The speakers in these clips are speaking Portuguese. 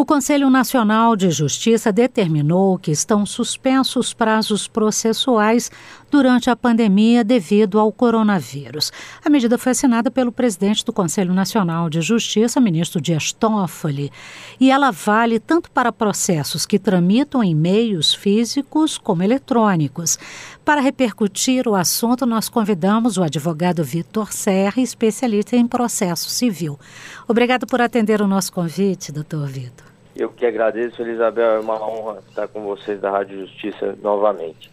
O Conselho Nacional de Justiça determinou que estão suspensos prazos processuais durante a pandemia devido ao coronavírus. A medida foi assinada pelo presidente do Conselho Nacional de Justiça, ministro Dias Toffoli, e ela vale tanto para processos que tramitam em meios físicos como eletrônicos. Para repercutir o assunto, nós convidamos o advogado Vitor Serra, especialista em processo civil. Obrigado por atender o nosso convite, doutor Vitor. Eu que agradeço, Elizabeth, é uma honra estar com vocês da Rádio Justiça novamente.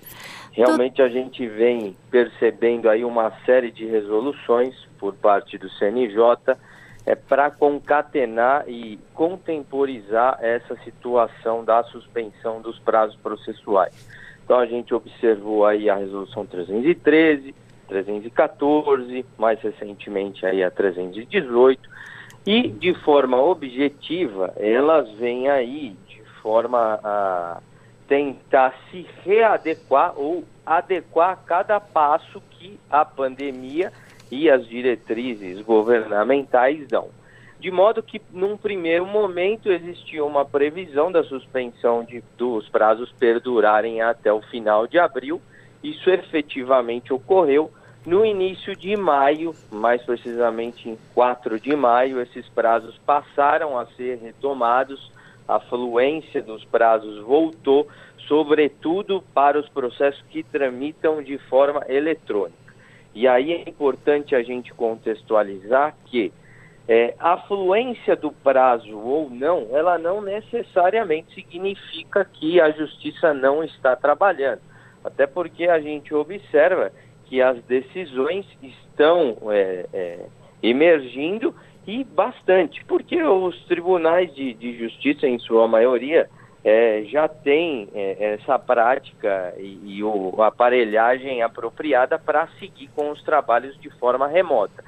Realmente a gente vem percebendo aí uma série de resoluções por parte do CNJ é, para concatenar e contemporizar essa situação da suspensão dos prazos processuais. Então a gente observou aí a resolução 313, 314, mais recentemente aí a 318, e de forma objetiva, elas vêm aí de forma a tentar se readequar ou adequar a cada passo que a pandemia e as diretrizes governamentais dão. De modo que, num primeiro momento, existia uma previsão da suspensão de, dos prazos perdurarem até o final de abril. Isso efetivamente ocorreu, no início de maio, mais precisamente em 4 de maio, esses prazos passaram a ser retomados, a fluência dos prazos voltou, sobretudo para os processos que tramitam de forma eletrônica. E aí é importante a gente contextualizar que é, a fluência do prazo ou não, ela não necessariamente significa que a justiça não está trabalhando. Até porque a gente observa que as decisões estão é, é, emergindo e bastante, porque os tribunais de, de justiça, em sua maioria, é, já têm é, essa prática e, e o, aparelhagem apropriada para seguir com os trabalhos de forma remota.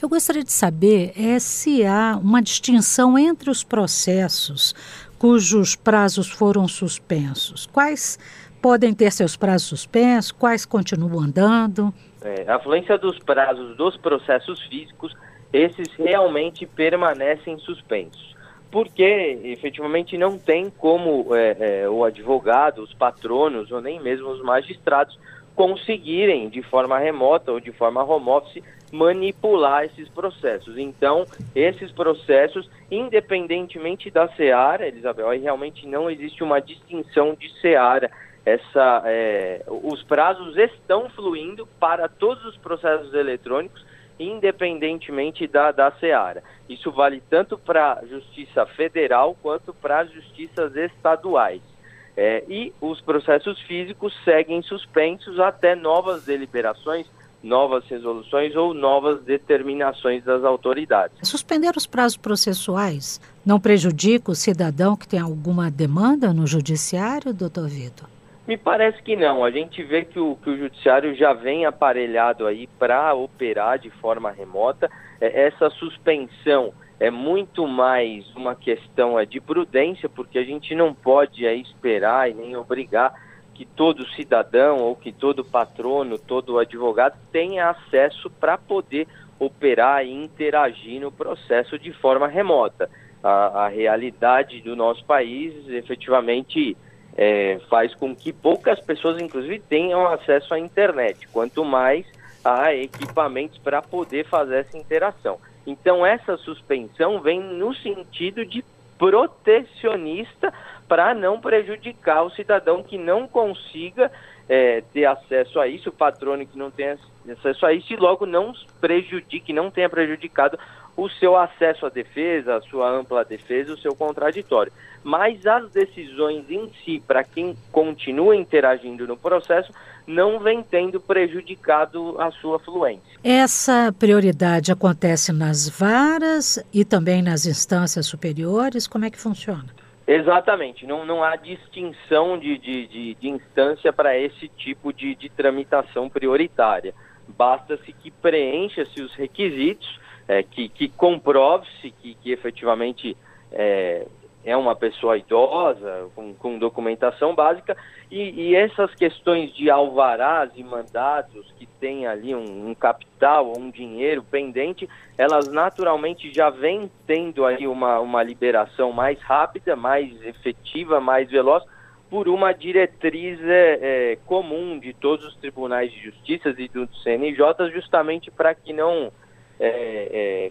Eu gostaria de saber é, se há uma distinção entre os processos cujos prazos foram suspensos. Quais podem ter seus prazos suspensos, quais continuam andando? É, a fluência dos prazos dos processos físicos, esses realmente permanecem suspensos. Porque efetivamente não tem como é, é, o advogado, os patronos ou nem mesmo os magistrados conseguirem de forma remota ou de forma home office manipular esses processos. Então, esses processos, independentemente da seara, Elizabeth, realmente não existe uma distinção de seara essa, é, os prazos estão fluindo para todos os processos eletrônicos, independentemente da, da SEARA. Isso vale tanto para a Justiça Federal quanto para as justiças estaduais. É, e os processos físicos seguem suspensos até novas deliberações, novas resoluções ou novas determinações das autoridades. Suspender os prazos processuais não prejudica o cidadão que tem alguma demanda no judiciário, doutor Vitor? Me parece que não. A gente vê que o, que o judiciário já vem aparelhado aí para operar de forma remota. É, essa suspensão é muito mais uma questão é, de prudência, porque a gente não pode é, esperar e nem obrigar que todo cidadão ou que todo patrono, todo advogado tenha acesso para poder operar e interagir no processo de forma remota. A, a realidade do nosso país efetivamente é, faz com que poucas pessoas, inclusive, tenham acesso à internet, quanto mais a equipamentos para poder fazer essa interação. Então, essa suspensão vem no sentido de protecionista para não prejudicar o cidadão que não consiga é, ter acesso a isso, o patrono que não tenha acesso a isso e logo não prejudique, não tenha prejudicado o seu acesso à defesa, a sua ampla defesa, o seu contraditório. Mas as decisões em si, para quem continua interagindo no processo, não vem tendo prejudicado a sua fluência. Essa prioridade acontece nas varas e também nas instâncias superiores? Como é que funciona? Exatamente, não, não há distinção de, de, de, de instância para esse tipo de, de tramitação prioritária. Basta-se que preencha-se os requisitos é, que, que comprove-se que, que efetivamente é, é uma pessoa idosa, com, com documentação básica, e, e, essas questões de alvarás e mandados que tem ali um, um capital um dinheiro pendente, elas naturalmente já vêm tendo aí uma, uma liberação mais rápida, mais efetiva, mais veloz, por uma diretriz é, é, comum de todos os tribunais de justiça e do CNJ, justamente para que não é, é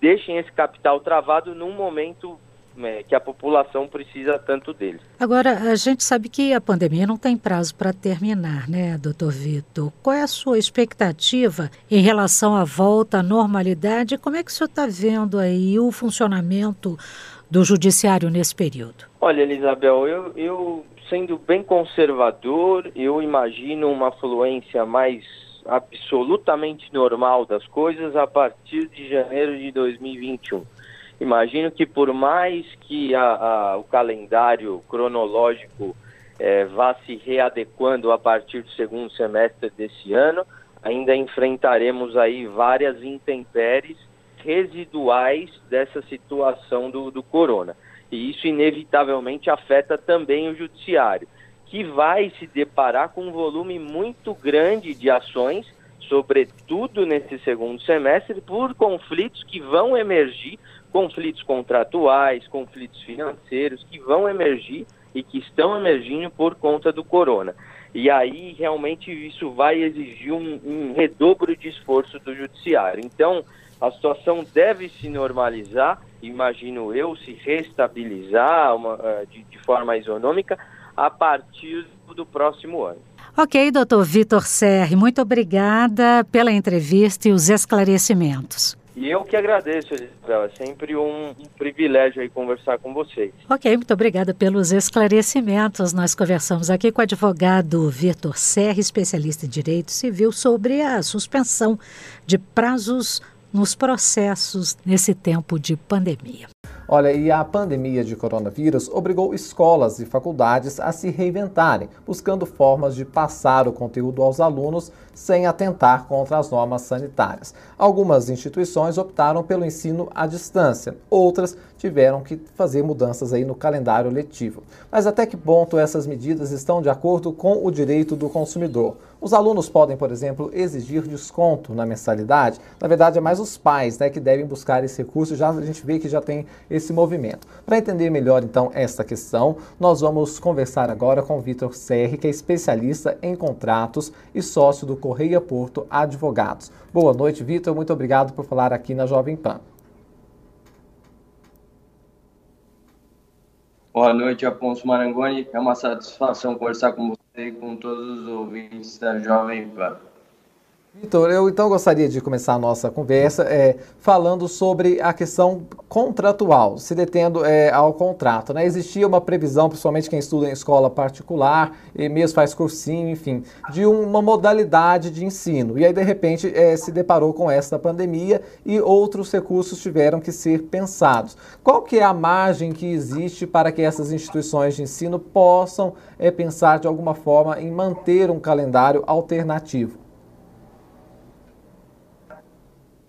deixem esse capital travado num momento é, que a população precisa tanto dele. Agora, a gente sabe que a pandemia não tem prazo para terminar, né, doutor Vitor? Qual é a sua expectativa em relação à volta à normalidade? Como é que o senhor está vendo aí o funcionamento do judiciário nesse período? Olha, Elisabel, eu, eu sendo bem conservador, eu imagino uma fluência mais absolutamente normal das coisas a partir de janeiro de 2021. Imagino que por mais que a, a, o calendário cronológico é, vá se readequando a partir do segundo semestre desse ano, ainda enfrentaremos aí várias intempéries residuais dessa situação do, do corona. E isso inevitavelmente afeta também o judiciário, que vai se deparar com um volume muito grande de ações, sobretudo nesse segundo semestre, por conflitos que vão emergir conflitos contratuais, conflitos financeiros que vão emergir e que estão emergindo por conta do corona. E aí realmente isso vai exigir um, um redobro de esforço do judiciário. Então a situação deve se normalizar, imagino eu, se restabilizar uma, uh, de, de forma isonômica a partir do próximo ano. Ok, doutor Vitor Serri, muito obrigada pela entrevista e os esclarecimentos. E eu que agradeço, Isabel. É sempre um, privilégio aí conversar com vocês. Ok, muito obrigada pelos esclarecimentos. Nós conversamos aqui com o advogado Vitor Serra, especialista em direito civil, sobre a suspensão de prazos nos processos nesse tempo de pandemia. Olha, e a pandemia de coronavírus obrigou escolas e faculdades a se reinventarem, buscando formas de passar o conteúdo aos alunos sem atentar contra as normas sanitárias. Algumas instituições optaram pelo ensino à distância, outras tiveram que fazer mudanças aí no calendário letivo. Mas até que ponto essas medidas estão de acordo com o direito do consumidor? Os alunos podem, por exemplo, exigir desconto na mensalidade? Na verdade, é mais os pais né, que devem buscar esse recurso. Já a gente vê que já tem esse movimento. Para entender melhor, então, esta questão, nós vamos conversar agora com o Vitor Serri, que é especialista em contratos e sócio do Correia Porto Advogados. Boa noite, Vitor. Muito obrigado por falar aqui na Jovem Pan. Boa noite, Afonso Marangoni. É uma satisfação conversar com você e com todos os ouvintes da Jovem Pan. Vitor, eu então gostaria de começar a nossa conversa é, falando sobre a questão contratual, se detendo é, ao contrato. Né? Existia uma previsão, principalmente quem estuda em escola particular, e mesmo faz cursinho, enfim, de uma modalidade de ensino. E aí, de repente, é, se deparou com essa pandemia e outros recursos tiveram que ser pensados. Qual que é a margem que existe para que essas instituições de ensino possam é, pensar de alguma forma em manter um calendário alternativo?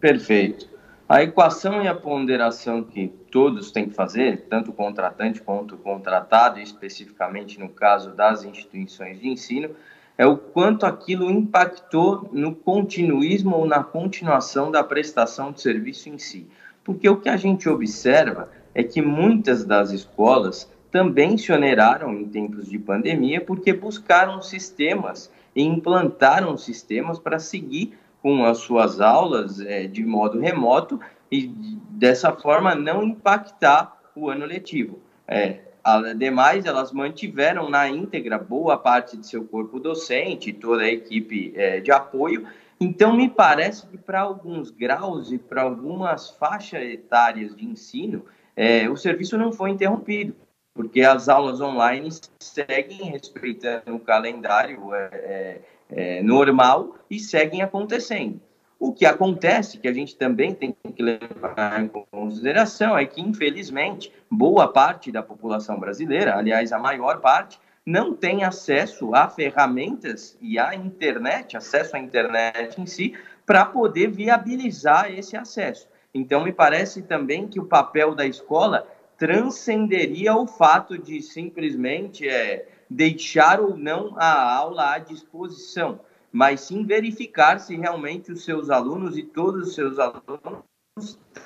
Perfeito. A equação e a ponderação que todos têm que fazer, tanto o contratante quanto o contratado, especificamente no caso das instituições de ensino, é o quanto aquilo impactou no continuismo ou na continuação da prestação de serviço em si. Porque o que a gente observa é que muitas das escolas também se oneraram em tempos de pandemia porque buscaram sistemas e implantaram sistemas para seguir com as suas aulas é, de modo remoto e dessa forma não impactar o ano letivo. É, ademais, elas mantiveram na íntegra boa parte de seu corpo docente, toda a equipe é, de apoio. Então, me parece que para alguns graus e para algumas faixas etárias de ensino, é, o serviço não foi interrompido, porque as aulas online seguem respeitando o calendário é, é é, normal e seguem acontecendo. O que acontece, que a gente também tem que levar em consideração, é que, infelizmente, boa parte da população brasileira, aliás, a maior parte, não tem acesso a ferramentas e à internet, acesso à internet em si, para poder viabilizar esse acesso. Então, me parece também que o papel da escola transcenderia o fato de simplesmente é, deixar ou não a aula à disposição, mas sim verificar se realmente os seus alunos e todos os seus alunos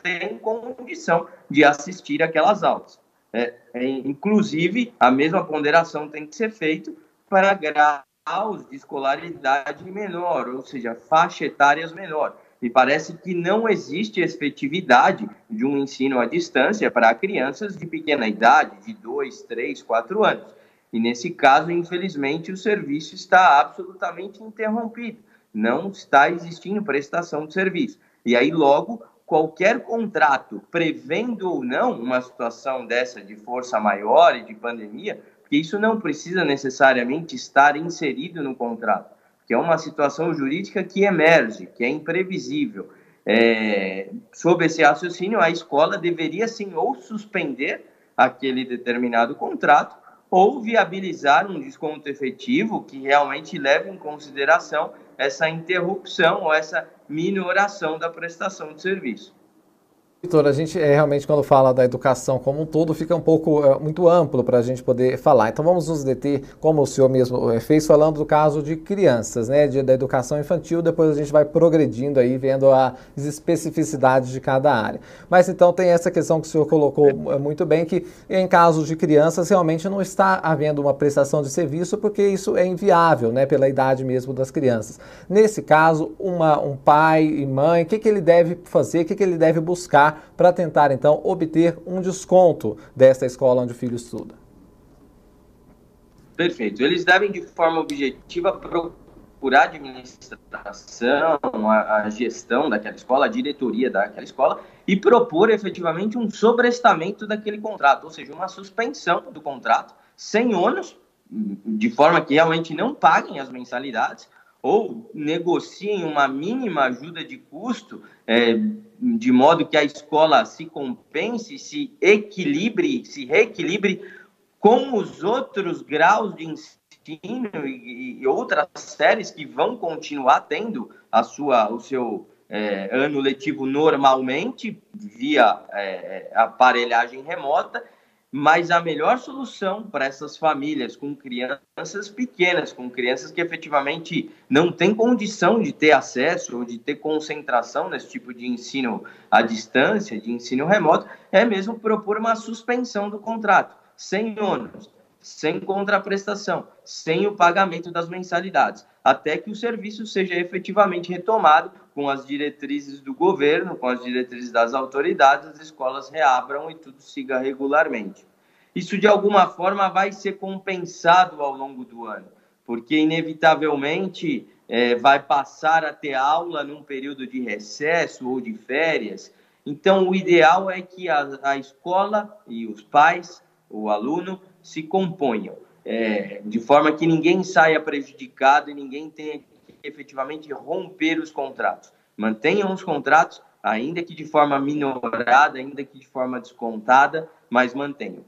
têm condição de assistir aquelas aulas. É, é, inclusive, a mesma ponderação tem que ser feita para graus de escolaridade menor, ou seja, faixa etárias menor. Me parece que não existe efetividade de um ensino à distância para crianças de pequena idade, de 2, 3, 4 anos. E nesse caso, infelizmente, o serviço está absolutamente interrompido. Não está existindo prestação de serviço. E aí, logo, qualquer contrato, prevendo ou não uma situação dessa de força maior e de pandemia, porque isso não precisa necessariamente estar inserido no contrato, que é uma situação jurídica que emerge, que é imprevisível. É, sob esse raciocínio, a escola deveria sim ou suspender aquele determinado contrato ou viabilizar um desconto efetivo que realmente leve em consideração essa interrupção ou essa minoração da prestação de serviço. Vitor, a gente é, realmente, quando fala da educação como um todo, fica um pouco é, muito amplo para a gente poder falar. Então vamos nos deter, como o senhor mesmo é, fez, falando do caso de crianças, né, de, da educação infantil, depois a gente vai progredindo aí, vendo as especificidades de cada área. Mas então tem essa questão que o senhor colocou é, muito bem, que em casos de crianças realmente não está havendo uma prestação de serviço, porque isso é inviável, né, pela idade mesmo das crianças. Nesse caso, uma, um pai e mãe, o que, que ele deve fazer, o que, que ele deve buscar para tentar então obter um desconto desta escola onde o filho estuda? Perfeito. Eles devem, de forma objetiva, procurar a administração, a, a, gestão daquela escola, a diretoria daquela escola e propor efetivamente um sobrestamento daquele contrato, ou seja, uma suspensão do contrato sem ônus, de forma que realmente não paguem as mensalidades ou negociem uma mínima ajuda de custo é, de modo que a escola se compense, se equilibre, se reequilibre com os outros graus de ensino e, e outras séries que vão continuar tendo a sua, o seu é, ano letivo normalmente via é, aparelhagem remota mas a melhor solução para essas famílias com crianças pequenas, com crianças que efetivamente não têm condição de ter acesso ou de ter concentração nesse tipo de ensino à distância, de ensino remoto, é mesmo propor uma suspensão do contrato, sem ônus, sem contraprestação, sem o pagamento das mensalidades, até que o serviço seja efetivamente retomado com as diretrizes do governo, com as diretrizes das autoridades, as escolas reabram e tudo siga regularmente. Isso, de alguma forma, vai ser compensado ao longo do ano, porque, inevitavelmente, é, vai passar a ter aula num período de recesso ou de férias. Então, o ideal é que a, a escola e os pais, o aluno, se componham, é, de forma que ninguém saia prejudicado e ninguém tenha efetivamente romper os contratos. Mantenham os contratos, ainda que de forma minorada, ainda que de forma descontada, mas mantenham.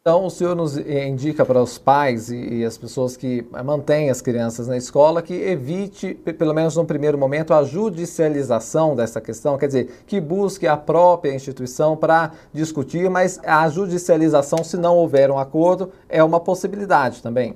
Então, o senhor nos indica para os pais e, e, as pessoas que mantêm as crianças na escola que evite, pelo menos no primeiro momento, a judicialização dessa questão, quer dizer, que busque a própria instituição para discutir, mas a judicialização, se não houver um acordo, é uma possibilidade também.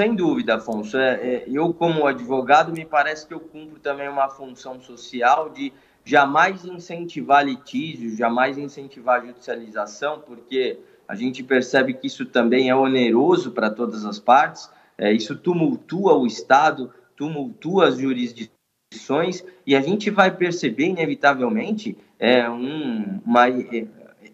Sem dúvida, Afonso. É, é, eu, como advogado, me parece que eu cumpro também uma função social de jamais incentivar litígio, jamais incentivar judicialização, porque a gente percebe que isso também é oneroso para todas as partes, é, isso tumultua o Estado, tumultua as jurisdições, e a gente vai perceber, inevitavelmente, é, um, uma, é,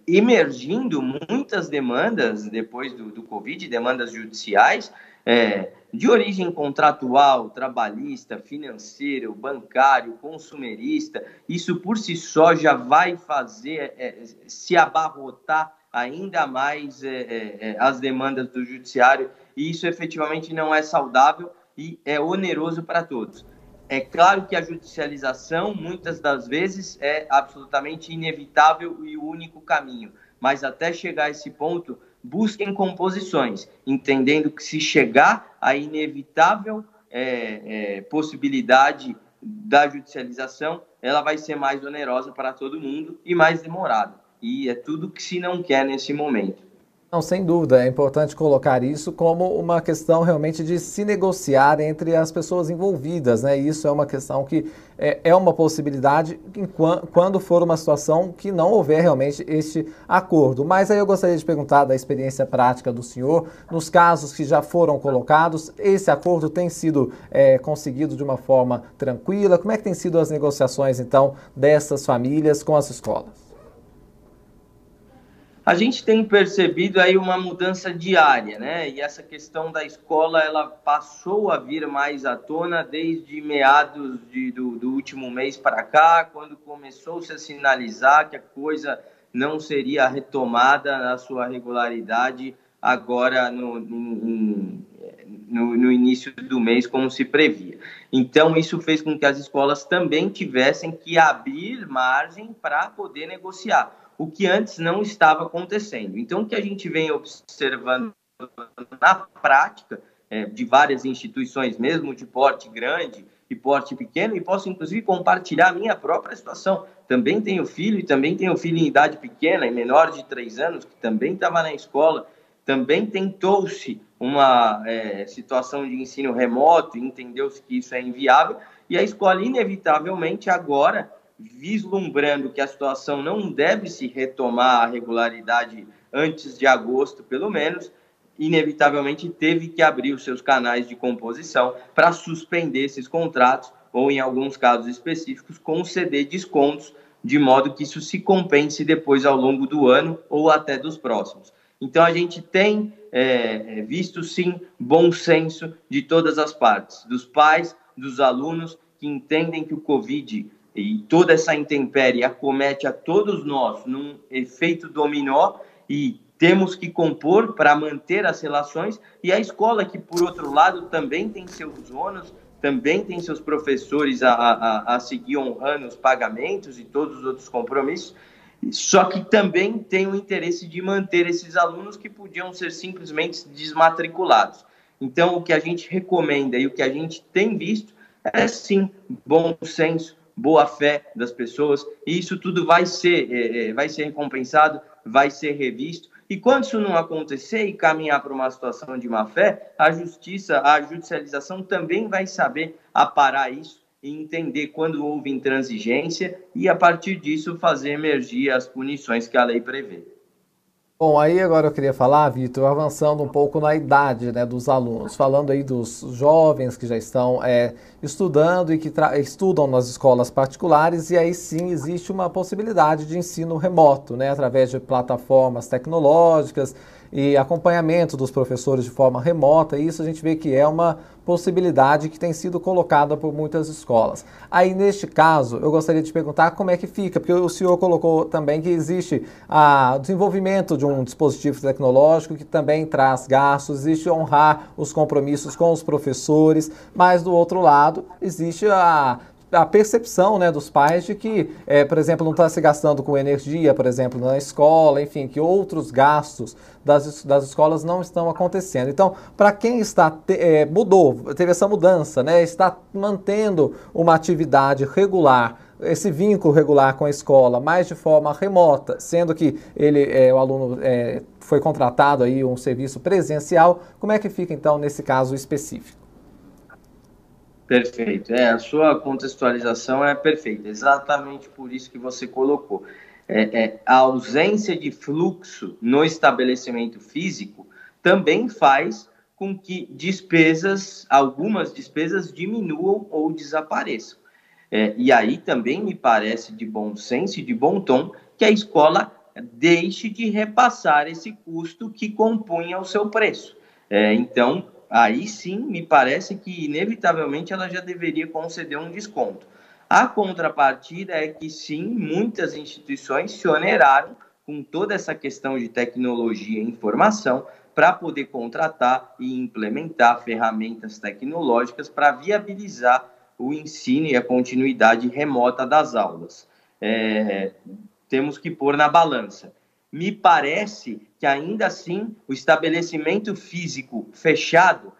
emergindo muitas demandas depois do, do Covid, demandas judiciais, é, de origem contratual, trabalhista, financeiro, bancário, consumerista, isso por si só já vai fazer é, se abarrotar ainda mais é, é, é, as demandas do judiciário, e isso efetivamente não é saudável e é oneroso para todos. É claro que a judicialização, muitas das vezes, é absolutamente inevitável e o único caminho, mas até chegar a esse ponto, busquem composições, entendendo que se chegar à inevitável é, é, possibilidade da judicialização, ela vai ser mais onerosa para todo mundo e mais demorada. E é tudo que se não quer nesse momento. Não, sem dúvida, é importante colocar isso como uma questão realmente de se negociar entre as pessoas envolvidas, né? Isso é uma questão que é, é uma possibilidade em, quando for uma situação que não houver realmente este acordo. Mas aí eu gostaria de perguntar da experiência prática do senhor, nos casos que já foram colocados, esse acordo tem sido é, conseguido de uma forma tranquila? Como é que tem sido as negociações, então, dessas famílias com as escolas? A gente tem percebido aí uma mudança diária, né? E essa questão da escola, ela passou a vir mais à tona desde meados de, do, do último mês para cá, quando começou-se a sinalizar que a coisa não seria retomada na sua regularidade agora no, no, no, início do mês, como se previa. Então, isso fez com que as escolas também tivessem que abrir margem para poder negociar o que antes não estava acontecendo. Então, o que a gente vem observando na prática é, de várias instituições, mesmo de porte grande e porte pequeno, e posso inclusive compartilhar a minha própria situação. Também tenho filho, e também tenho filho em idade pequena, em menor de três anos, que também estava na escola, também tentou-se uma é, situação de ensino remoto, entendeu-se que isso é inviável, e a escola, inevitavelmente, agora vislumbrando que a situação não deve se retomar à regularidade antes de agosto, pelo menos, inevitavelmente teve que abrir os seus canais de composição para suspender esses contratos ou, em alguns casos específicos, conceder descontos, de modo que isso se compense depois ao longo do ano ou até dos próximos. Então, a gente tem é, visto, sim, bom senso de todas as partes, dos pais, dos alunos, que entendem que o Covid e toda essa intempérie acomete a todos nós num efeito dominó e temos que compor para manter as relações e a escola que por outro lado também tem seus ônus, também tem seus professores a, a, a seguir honrando os pagamentos e todos os outros compromissos, só que também tem o interesse de manter esses alunos que podiam ser simplesmente desmatriculados. Então, o que a gente recomenda e o que a gente tem visto é sim bom senso, boa fé das pessoas, e isso tudo vai ser, é, é, vai ser recompensado, vai ser revisto. E quando isso não acontecer e caminhar para uma situação de má fé, a justiça, a judicialização também vai saber aparar isso e entender quando houve intransigência e, a partir disso, fazer emergir as punições que a lei prevê. Bom, aí agora eu queria falar, Vitor, avançando um pouco na idade né, dos alunos, falando aí dos jovens que já estão é, estudando e que estudam nas escolas particulares, e aí sim existe uma possibilidade de ensino remoto, né, através de plataformas tecnológicas, e acompanhamento dos professores de forma remota, e isso a gente vê que é uma possibilidade que tem sido colocada por muitas escolas. Aí, neste caso, eu gostaria de perguntar como é que fica, porque o senhor colocou também que existe o desenvolvimento de um dispositivo tecnológico que também traz gastos, existe honrar os compromissos com os professores, mas do outro lado, existe a a percepção né, dos pais de que, é, por exemplo, não está se gastando com energia, por exemplo, na escola, enfim, que outros gastos das, das escolas não estão acontecendo. Então, para quem está é, mudou, teve essa mudança, né, está mantendo uma atividade regular, esse vínculo regular com a escola, mas de forma remota, sendo que ele, é, o aluno é, foi contratado aí um serviço presencial, como é que fica então nesse caso específico? Perfeito. É, a sua contextualização é perfeita. Exatamente por isso que você colocou. É, é, a ausência de fluxo no estabelecimento físico também faz com que despesas, algumas despesas diminuam ou desapareçam. É, e aí também me parece de bom senso e de bom tom que a escola deixe de repassar esse custo que compunha o seu preço. É, então, aí sim me parece que inevitavelmente ela já deveria conceder um desconto. A contrapartida é que sim, muitas instituições se oneraram com toda essa questão de tecnologia e informação para poder contratar e implementar ferramentas tecnológicas para viabilizar o ensino e a continuidade remota das aulas. É, temos que pôr na balança me parece que ainda assim o estabelecimento físico fechado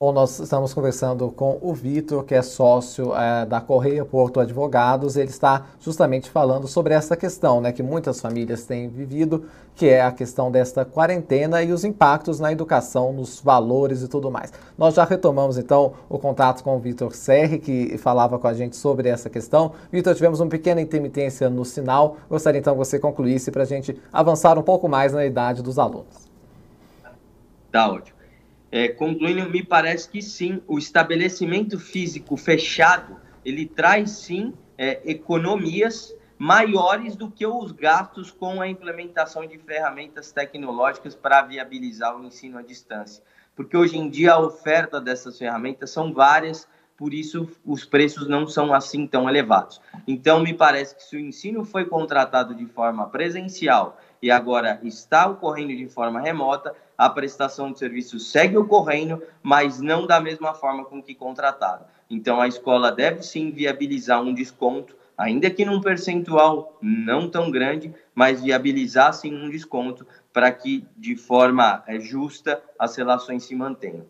Bom, nós estamos conversando com o Vitor, que é sócio é, da Correia Porto Advogados. Ele está justamente falando sobre essa questão, né, que muitas famílias têm vivido, que é a questão desta quarentena e os impactos na educação, nos valores e tudo mais. Nós já retomamos então o contato com o Vitor Serri, que falava com a gente sobre essa questão. Vitor, tivemos uma pequena intermitência no sinal. Gostaria então que você concluísse para a gente avançar um pouco mais na idade dos alunos. Tá ótimo. É, concluindo, me parece que sim, o estabelecimento físico fechado, ele traz sim é, economias maiores do que os gastos com a implementação de ferramentas tecnológicas para viabilizar o ensino à distância. Porque hoje em dia a oferta dessas ferramentas são várias, por isso os preços não são assim tão elevados. Então, me parece que se o ensino foi contratado de forma presencial e agora está ocorrendo de forma remota, a prestação de serviço segue ocorrendo, mas não da mesma forma com que contratado. Então, a escola deve sim viabilizar um desconto, ainda que num percentual não tão grande, mas viabilizar sim um desconto para que, de forma eh, justa, as relações se mantenham.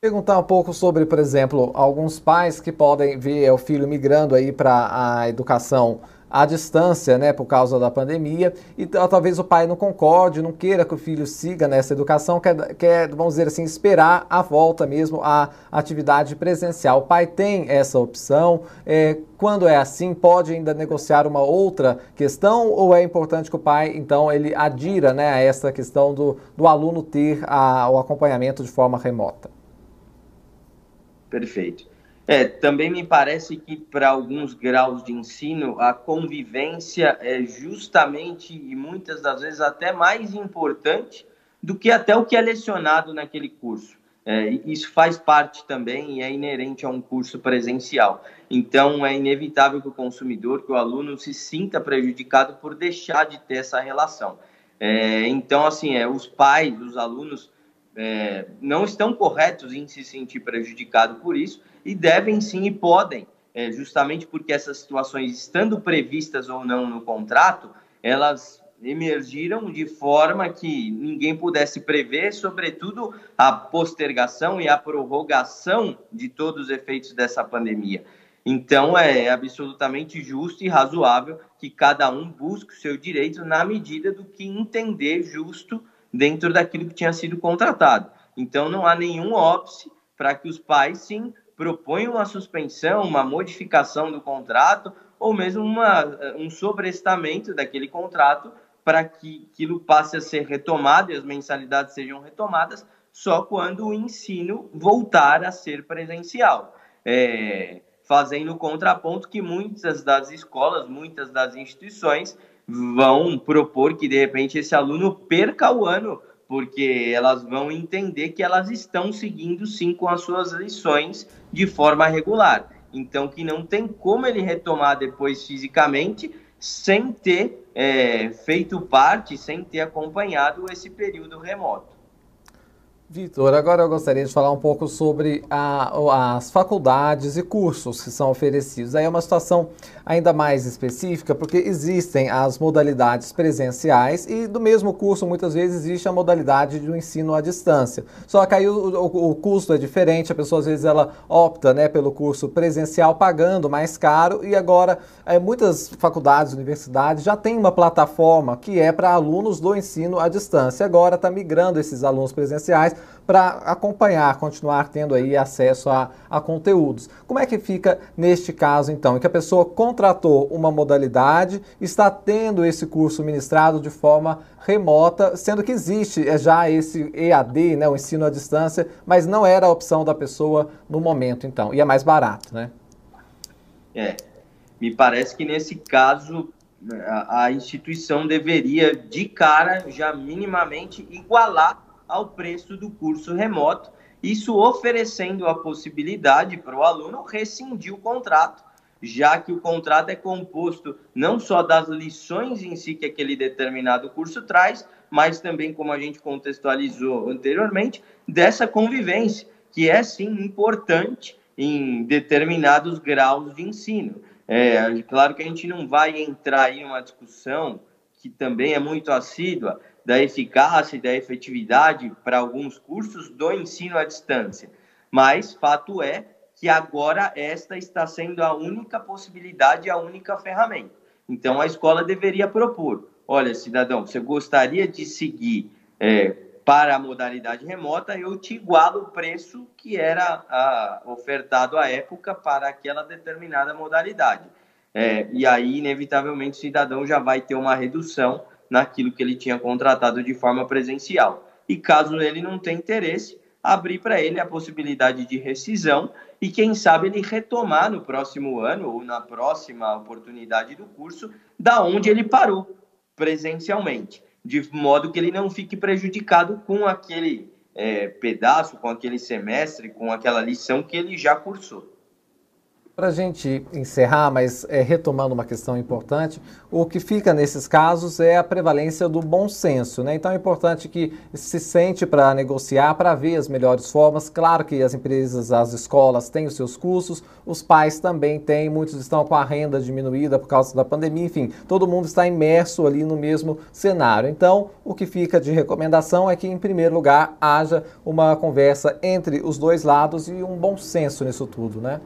Perguntar um pouco sobre, por exemplo, alguns pais que podem ver o filho migrando aí para a educação à distância, né, por causa da pandemia, e talvez o pai não concorde, não queira que o filho siga nessa educação, quer, quer, vamos dizer assim, esperar a volta mesmo à atividade presencial. O pai tem essa opção, é, quando é assim, pode ainda negociar uma outra questão, ou é importante que o pai, então, ele adira, né, a essa questão do, do aluno ter a, o acompanhamento de forma remota? Perfeito. É, também me parece que para alguns graus de ensino a convivência é justamente e muitas das vezes até mais importante do que até o que é lecionado naquele curso. É, isso faz parte também e é inerente a um curso presencial. Então, é inevitável que o consumidor, que o aluno se sinta prejudicado por deixar de ter essa relação. É, então, assim, é, os pais, os alunos é, não estão corretos em se sentir prejudicado por isso e devem sim e podem, é, justamente porque essas situações, estando previstas ou não no contrato, elas emergiram de forma que ninguém pudesse prever, sobretudo a postergação e a prorrogação de todos os efeitos dessa pandemia. Então, é absolutamente justo e razoável que cada um busque o seu direito na medida do que entender justo dentro daquilo que tinha sido contratado. Então, não há nenhum óbice para que os pais, sim, proponham uma suspensão, uma modificação do contrato ou mesmo uma, um sobrestamento daquele contrato para que aquilo passe a ser retomado e as mensalidades sejam retomadas só quando o ensino voltar a ser presencial. É, fazendo o contraponto que muitas das escolas, muitas das instituições vão propor que de repente esse aluno perca o ano, porque elas vão entender que elas estão seguindo sim com as suas lições de forma regular. Então, que não tem como ele retomar depois fisicamente sem ter é, feito parte, sem ter acompanhado esse período remoto. Vitor, agora eu gostaria de falar um pouco sobre a, as faculdades e cursos que são oferecidos. Aí é uma situação ainda mais específica, porque existem as modalidades presenciais e do mesmo curso muitas vezes existe a modalidade do ensino à distância. Só que aí o, o, o custo é diferente, a pessoa às vezes ela opta né, pelo curso presencial pagando mais caro e agora é, muitas faculdades, universidades já têm uma plataforma que é para alunos do ensino à distância. Agora está migrando esses alunos presenciais para acompanhar, continuar tendo aí acesso a, a conteúdos. Como é que fica neste caso, então, em que a pessoa contratou uma modalidade, está tendo esse curso ministrado de forma remota, sendo que existe é já esse EAD, né, o ensino à distância, mas não era a opção da pessoa no momento, então, e é mais barato, né? É, me parece que nesse caso a, a instituição deveria, de cara, já minimamente igualar ao preço do curso remoto, isso oferecendo a possibilidade para o aluno rescindir o contrato, já que o contrato é composto não só das lições em si que aquele determinado curso traz, mas também, como a gente contextualizou anteriormente, dessa convivência, que é sim importante em determinados graus de ensino. É, claro que a gente não vai entrar em uma discussão que também é muito assídua da eficácia e da efetividade para alguns cursos do ensino à distância. Mas fato é que agora esta está sendo a única possibilidade, a única ferramenta. Então a escola deveria propor: olha, cidadão, você gostaria de seguir é, para a modalidade remota, eu te igualo o preço que era a, ofertado à época para aquela determinada modalidade. É, e aí, inevitavelmente, o cidadão já vai ter uma redução naquilo que ele tinha contratado de forma presencial. E caso ele não tenha interesse, abrir para ele a possibilidade de rescisão e, quem sabe, ele retomar no próximo ano ou na próxima oportunidade do curso, da onde ele parou presencialmente, de modo que ele não fique prejudicado com aquele é, pedaço, com aquele semestre, com aquela lição que ele já cursou. Para a gente encerrar, mas é, retomando uma questão importante, o que fica nesses casos é a prevalência do bom senso. Né? Então é importante que se sente para negociar, para ver as melhores formas. Claro que as empresas, as escolas têm os seus custos, os pais também têm, muitos estão com a renda diminuída por causa da pandemia, enfim, todo mundo está imerso ali no mesmo cenário. Então, o que fica de recomendação é que, em primeiro lugar, haja uma conversa entre os dois lados e um bom senso nisso tudo, né?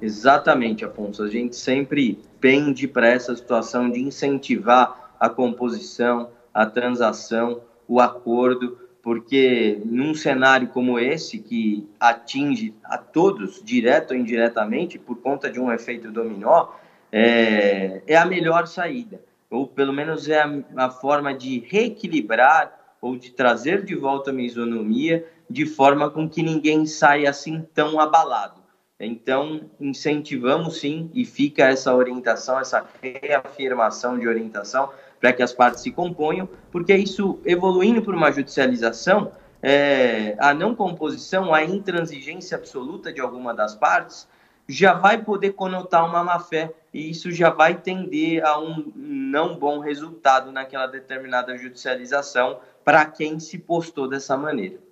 Exatamente, Afonso. A gente sempre pende para essa situação de incentivar a composição, a transação, o acordo, porque num cenário como esse, que atinge a todos, direto ou indiretamente, por conta de um efeito dominó, é, é a melhor saída, ou pelo menos é a, a forma de reequilibrar ou de trazer de volta a isonomia de forma com que ninguém saia assim tão abalado. Então, incentivamos sim, e fica essa orientação, essa reafirmação de orientação para que as partes se componham, porque isso, evoluindo por uma judicialização, é, a não composição, a intransigência absoluta de alguma das partes, já vai poder conotar uma má-fé, e isso já vai tender a um não bom resultado naquela determinada judicialização para quem se postou dessa maneira.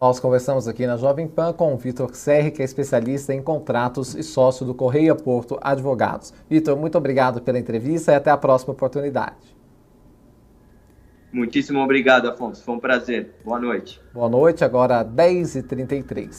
Nós conversamos aqui na Jovem Pan com o Vitor Serri, que é especialista em contratos e sócio do Correia Porto Advogados. Vitor, muito obrigado pela entrevista e até a próxima oportunidade. Muitíssimo obrigado, Afonso. Foi um prazer. Boa noite. Boa noite, agora 10h33.